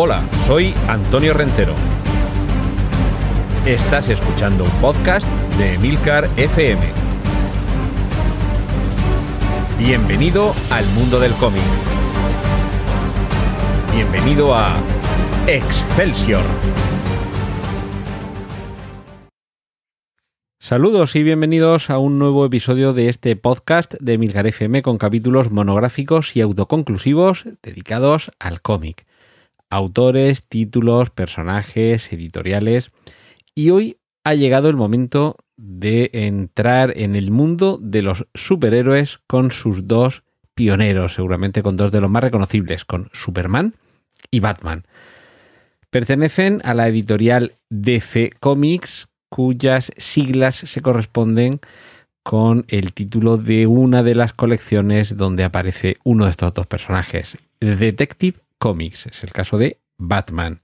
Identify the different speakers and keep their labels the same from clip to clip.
Speaker 1: Hola, soy Antonio Rentero. Estás escuchando un podcast de Emilcar FM. Bienvenido al mundo del cómic. Bienvenido a Excelsior. Saludos y bienvenidos a un nuevo episodio de este podcast de Emilcar FM con capítulos monográficos y autoconclusivos dedicados al cómic autores, títulos, personajes, editoriales. Y hoy ha llegado el momento de entrar en el mundo de los superhéroes con sus dos pioneros, seguramente con dos de los más reconocibles, con Superman y Batman. Pertenecen a la editorial DC Comics, cuyas siglas se corresponden con el título de una de las colecciones donde aparece uno de estos dos personajes, Detective cómics. Es el caso de Batman.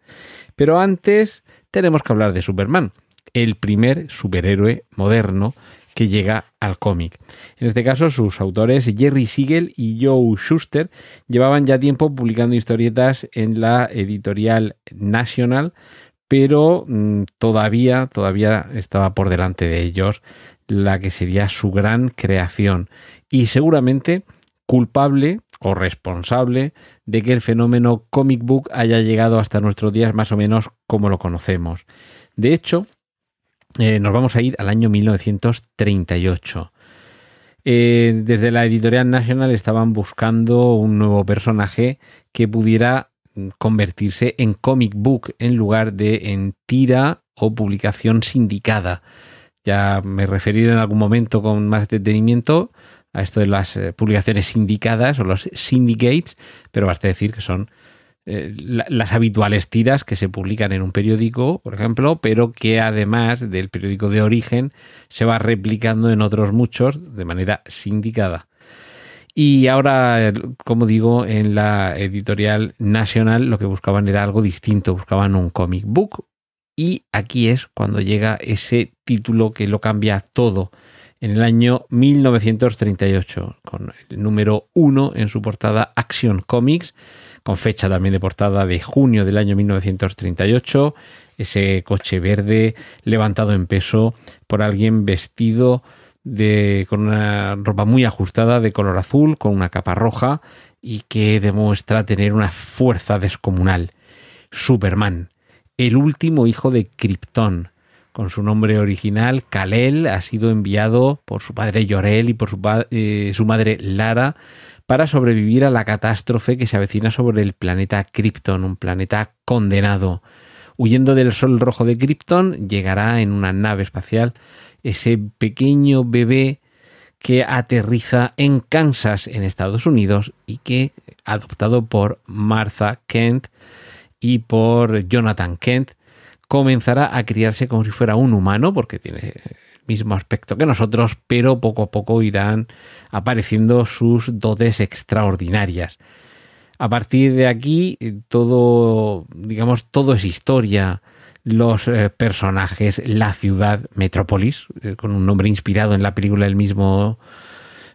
Speaker 1: Pero antes tenemos que hablar de Superman, el primer superhéroe moderno que llega al cómic. En este caso, sus autores Jerry Siegel y Joe Schuster llevaban ya tiempo publicando historietas en la editorial National, pero mm, todavía, todavía estaba por delante de ellos la que sería su gran creación y seguramente culpable o responsable de que el fenómeno comic book haya llegado hasta nuestros días más o menos como lo conocemos. De hecho, eh, nos vamos a ir al año 1938. Eh, desde la editorial National estaban buscando un nuevo personaje que pudiera convertirse en comic book en lugar de en tira o publicación sindicada. Ya me referiré en algún momento con más detenimiento a esto de las eh, publicaciones sindicadas o los syndicates, pero basta decir que son eh, las habituales tiras que se publican en un periódico, por ejemplo, pero que además del periódico de origen se va replicando en otros muchos de manera sindicada. Y ahora, como digo, en la editorial nacional lo que buscaban era algo distinto, buscaban un comic book. Y aquí es cuando llega ese título que lo cambia todo en el año 1938, con el número 1 en su portada Action Comics, con fecha también de portada de junio del año 1938, ese coche verde levantado en peso por alguien vestido de, con una ropa muy ajustada de color azul, con una capa roja y que demuestra tener una fuerza descomunal. Superman, el último hijo de Krypton, con su nombre original, Kalel, ha sido enviado por su padre Yorel y por su, eh, su, madre Lara para sobrevivir a la catástrofe que se avecina sobre el planeta Krypton, un planeta condenado. Huyendo del sol rojo de Krypton, llegará en una nave espacial ese pequeño bebé que aterriza en Kansas, en Estados Unidos, y que, adoptado por Martha Kent y por Jonathan Kent, comenzará a criarse como si fuera un humano, porque tiene el mismo aspecto que nosotros, pero poco a poco irán apareciendo sus dotes extraordinarias. A partir de aquí, todo, digamos, todo es historia. Los eh, personajes, la ciudad, Metrópolis, eh, con un nombre inspirado en la película del mismo,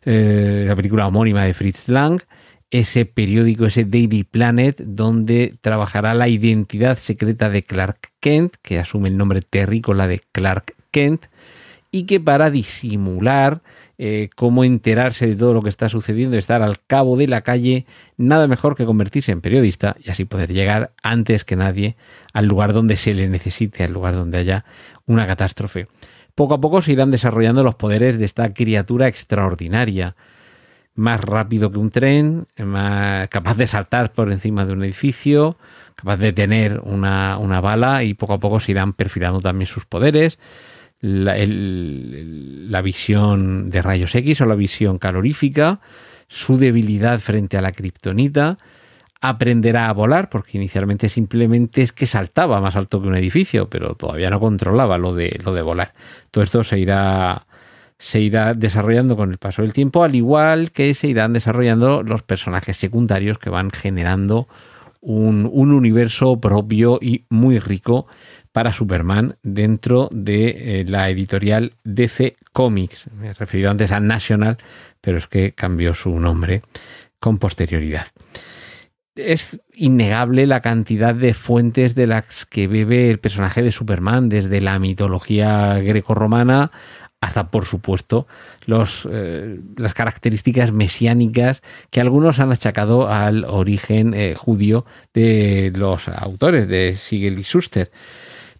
Speaker 1: eh, la película homónima de Fritz Lang, ese periódico, ese Daily Planet, donde trabajará la identidad secreta de Clark Kent, que asume el nombre terrícola de Clark Kent, y que para disimular eh, cómo enterarse de todo lo que está sucediendo, estar al cabo de la calle, nada mejor que convertirse en periodista y así poder llegar antes que nadie al lugar donde se le necesite, al lugar donde haya una catástrofe. Poco a poco se irán desarrollando los poderes de esta criatura extraordinaria más rápido que un tren, más capaz de saltar por encima de un edificio, capaz de tener una, bala y poco a poco se irán perfilando también sus poderes. La, la, visión de rayos X o la visión calorífica, su debilidad frente a la kriptonita, aprenderá a volar, porque inicialmente simplemente es que saltaba más alto que un edificio, pero todavía no controlaba lo de, lo de volar. Todo esto se irá se irá desarrollando con el paso del tiempo, al igual que se irán desarrollando los personajes secundarios que van generando un, universo propio y muy rico para Superman dentro de eh, la editorial DC Comics. Me he referido antes a National, pero es que cambió su nombre con posterioridad. es innegable la cantidad de fuentes de las que bebe el personaje de Superman, desde la mitología grecorromana hasta, por supuesto, los, eh, las características mesiánicas que algunos han achacado al origen eh, judío de los autores de Siegel y Schuster.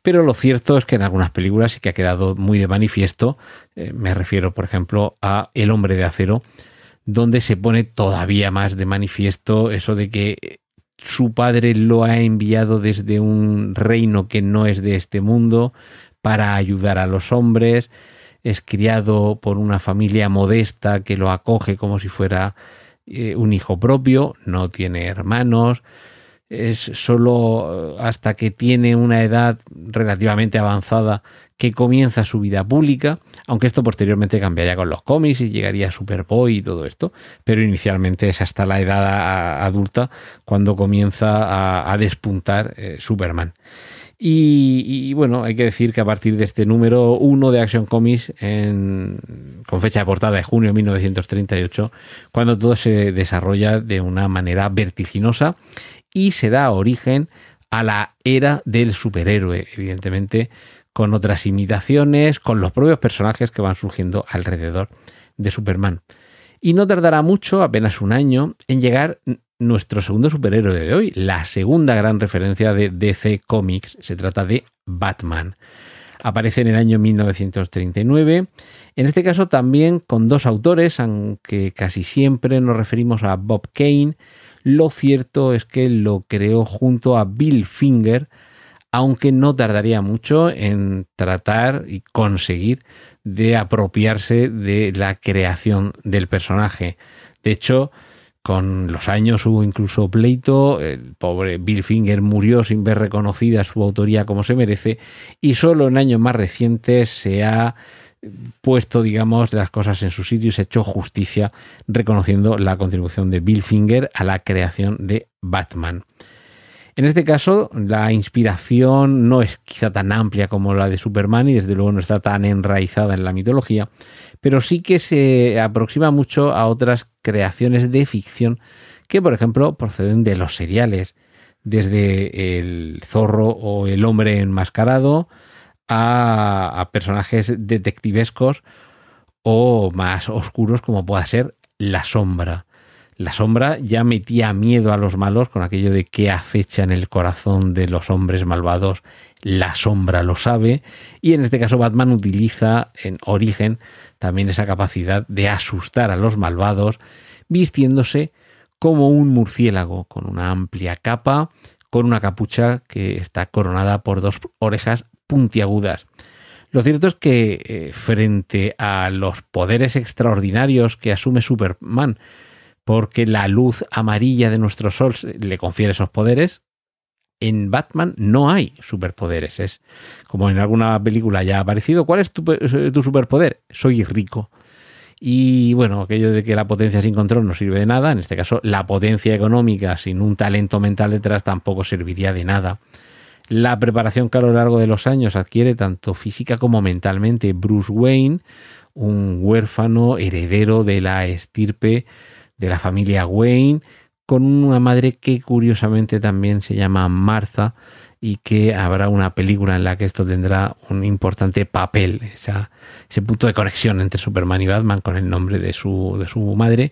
Speaker 1: Pero lo cierto es que en algunas películas sí que ha quedado muy de manifiesto. Eh, me refiero, por ejemplo, a El hombre de acero, donde se pone todavía más de manifiesto eso de que su padre lo ha enviado desde un reino que no es de este mundo para ayudar a los hombres es criado por una familia modesta que lo acoge como si fuera eh, un hijo propio, no tiene hermanos, es solo eh, hasta que tiene una edad relativamente avanzada que comienza su vida pública, aunque esto posteriormente cambiaría con los cómics y llegaría a Superboy y todo esto, pero inicialmente es hasta la edad adulta cuando comienza a, despuntar eh, Superman. Y, bueno, hay que decir que a partir de este número 1 de Action Comics, con fecha de portada de junio de 1938, cuando todo se desarrolla de una manera vertiginosa y se da origen a la era del superhéroe, evidentemente con otras imitaciones, con los propios personajes que van surgiendo alrededor de Superman. Y no tardará mucho, apenas un año, en llegar nuestro segundo superhéroe de hoy, la segunda gran referencia de DC Comics. Se trata de Batman. Aparece en el año 1939. En este caso también con dos autores, aunque casi siempre nos referimos a Bob Kane. Lo cierto es que lo creó junto a Bill Finger, aunque no tardaría mucho en tratar y conseguir de apropiarse de la creación del personaje. De hecho, con los años hubo incluso pleito, el pobre Bill Finger murió sin ver reconocida su autoría como se merece y solo en años más recientes se ha puesto, digamos, las cosas en su sitio y se ha hecho justicia reconociendo la contribución de Bill Finger a la creación de Batman. En este caso, la inspiración no es quizá tan amplia como la de Superman y desde luego no está tan enraizada en la mitología, pero sí que se aproxima mucho a otras creaciones de ficción que, por ejemplo, proceden de los seriales, desde el zorro o el hombre enmascarado a, personajes detectivescos o más oscuros como pueda ser la sombra. La sombra ya metía miedo a los malos con aquello de que acecha en el corazón de los hombres malvados. La sombra lo sabe. Y en este caso Batman utiliza en origen también esa capacidad de asustar a los malvados vistiéndose como un murciélago con una amplia capa, con una capucha que está coronada por dos orejas puntiagudas. Lo cierto es que eh, frente a los poderes extraordinarios que asume Superman, porque la luz amarilla de nuestro sol le confiere esos poderes. En Batman no hay superpoderes. Es como en alguna película ya ha aparecido. ¿Cuál es tu, superpoder? Soy rico. Y bueno, aquello de que la potencia sin control no sirve de nada, en este caso la potencia económica sin un talento mental detrás tampoco serviría de nada. La preparación que a lo largo de los años adquiere tanto física como mentalmente Bruce Wayne, un huérfano heredero de la estirpe de la familia Wayne, con una madre que curiosamente también se llama Martha y que habrá una película en la que esto tendrá un importante papel, ese punto de conexión entre Superman y Batman con el nombre de su, de su madre.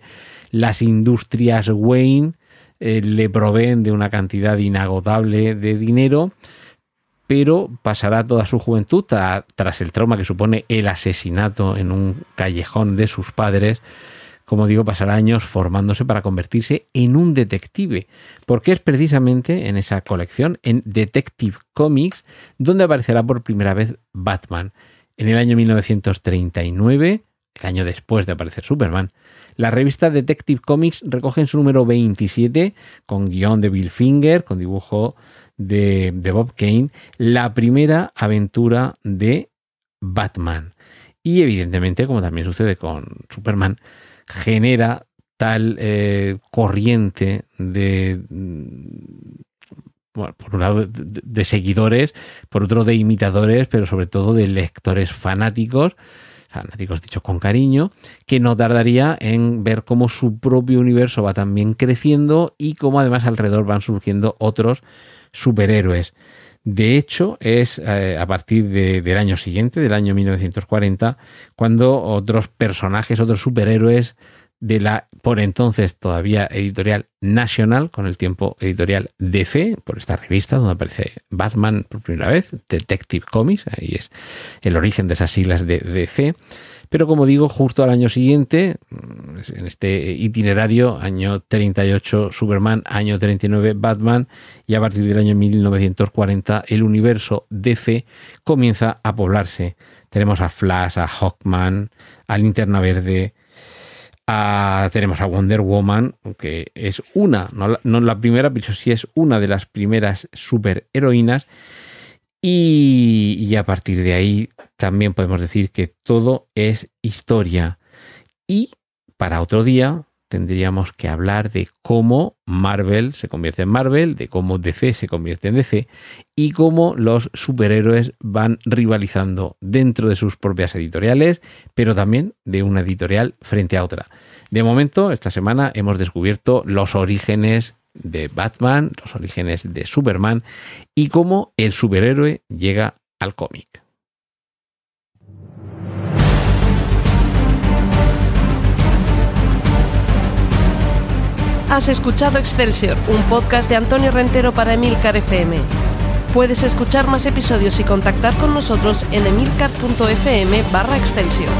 Speaker 1: Las industrias Wayne eh, le proveen de una cantidad inagotable de dinero, pero pasará toda su juventud tras el trauma que supone el asesinato en un callejón de sus padres como digo, pasará años formándose para convertirse en un detective, porque es precisamente en esa colección, en Detective Comics, donde aparecerá por primera vez Batman. En el año 1939, el año después de aparecer Superman, la revista Detective Comics recoge en su número 27, con guion de Bill Finger, con dibujo de, de Bob Kane, la primera aventura de Batman. Y evidentemente, como también sucede con Superman, genera tal eh, corriente de, mm, por un lado de, seguidores, por otro de imitadores, pero sobre todo de lectores fanáticos, fanáticos dicho con cariño, que no tardaría en ver cómo su propio universo va también creciendo y cómo además alrededor van surgiendo otros superhéroes. De hecho, es eh, a partir del año siguiente, del año 1940, cuando otros personajes, otros superhéroes de la por entonces todavía editorial National, con el tiempo editorial DC, por esta revista donde aparece Batman por primera vez, Detective Comics, ahí es el origen de esas siglas de DC. Pero como digo, justo al año siguiente, en este itinerario, año 38 Superman, año 39 Batman, y a partir del año 1940 el universo DC comienza a poblarse. Tenemos a Flash, a Hawkman, a Linterna Verde, tenemos a Wonder Woman, que es una, no la, primera, pero sí es una de las primeras superheroínas. Y, a partir de ahí también podemos decir que todo es historia. Y para otro día tendríamos que hablar de cómo Marvel se convierte en Marvel, de cómo DC se convierte en DC y cómo los superhéroes van rivalizando dentro de sus propias editoriales, pero también de una editorial frente a otra. De momento, esta semana hemos descubierto los orígenes de Batman, los orígenes de Superman y cómo el superhéroe llega al cómic.
Speaker 2: Has escuchado Excelsior, un podcast de Antonio Rentero para Emilcar FM. Puedes escuchar más episodios y contactar con nosotros en emilcar.fm barra Excelsior.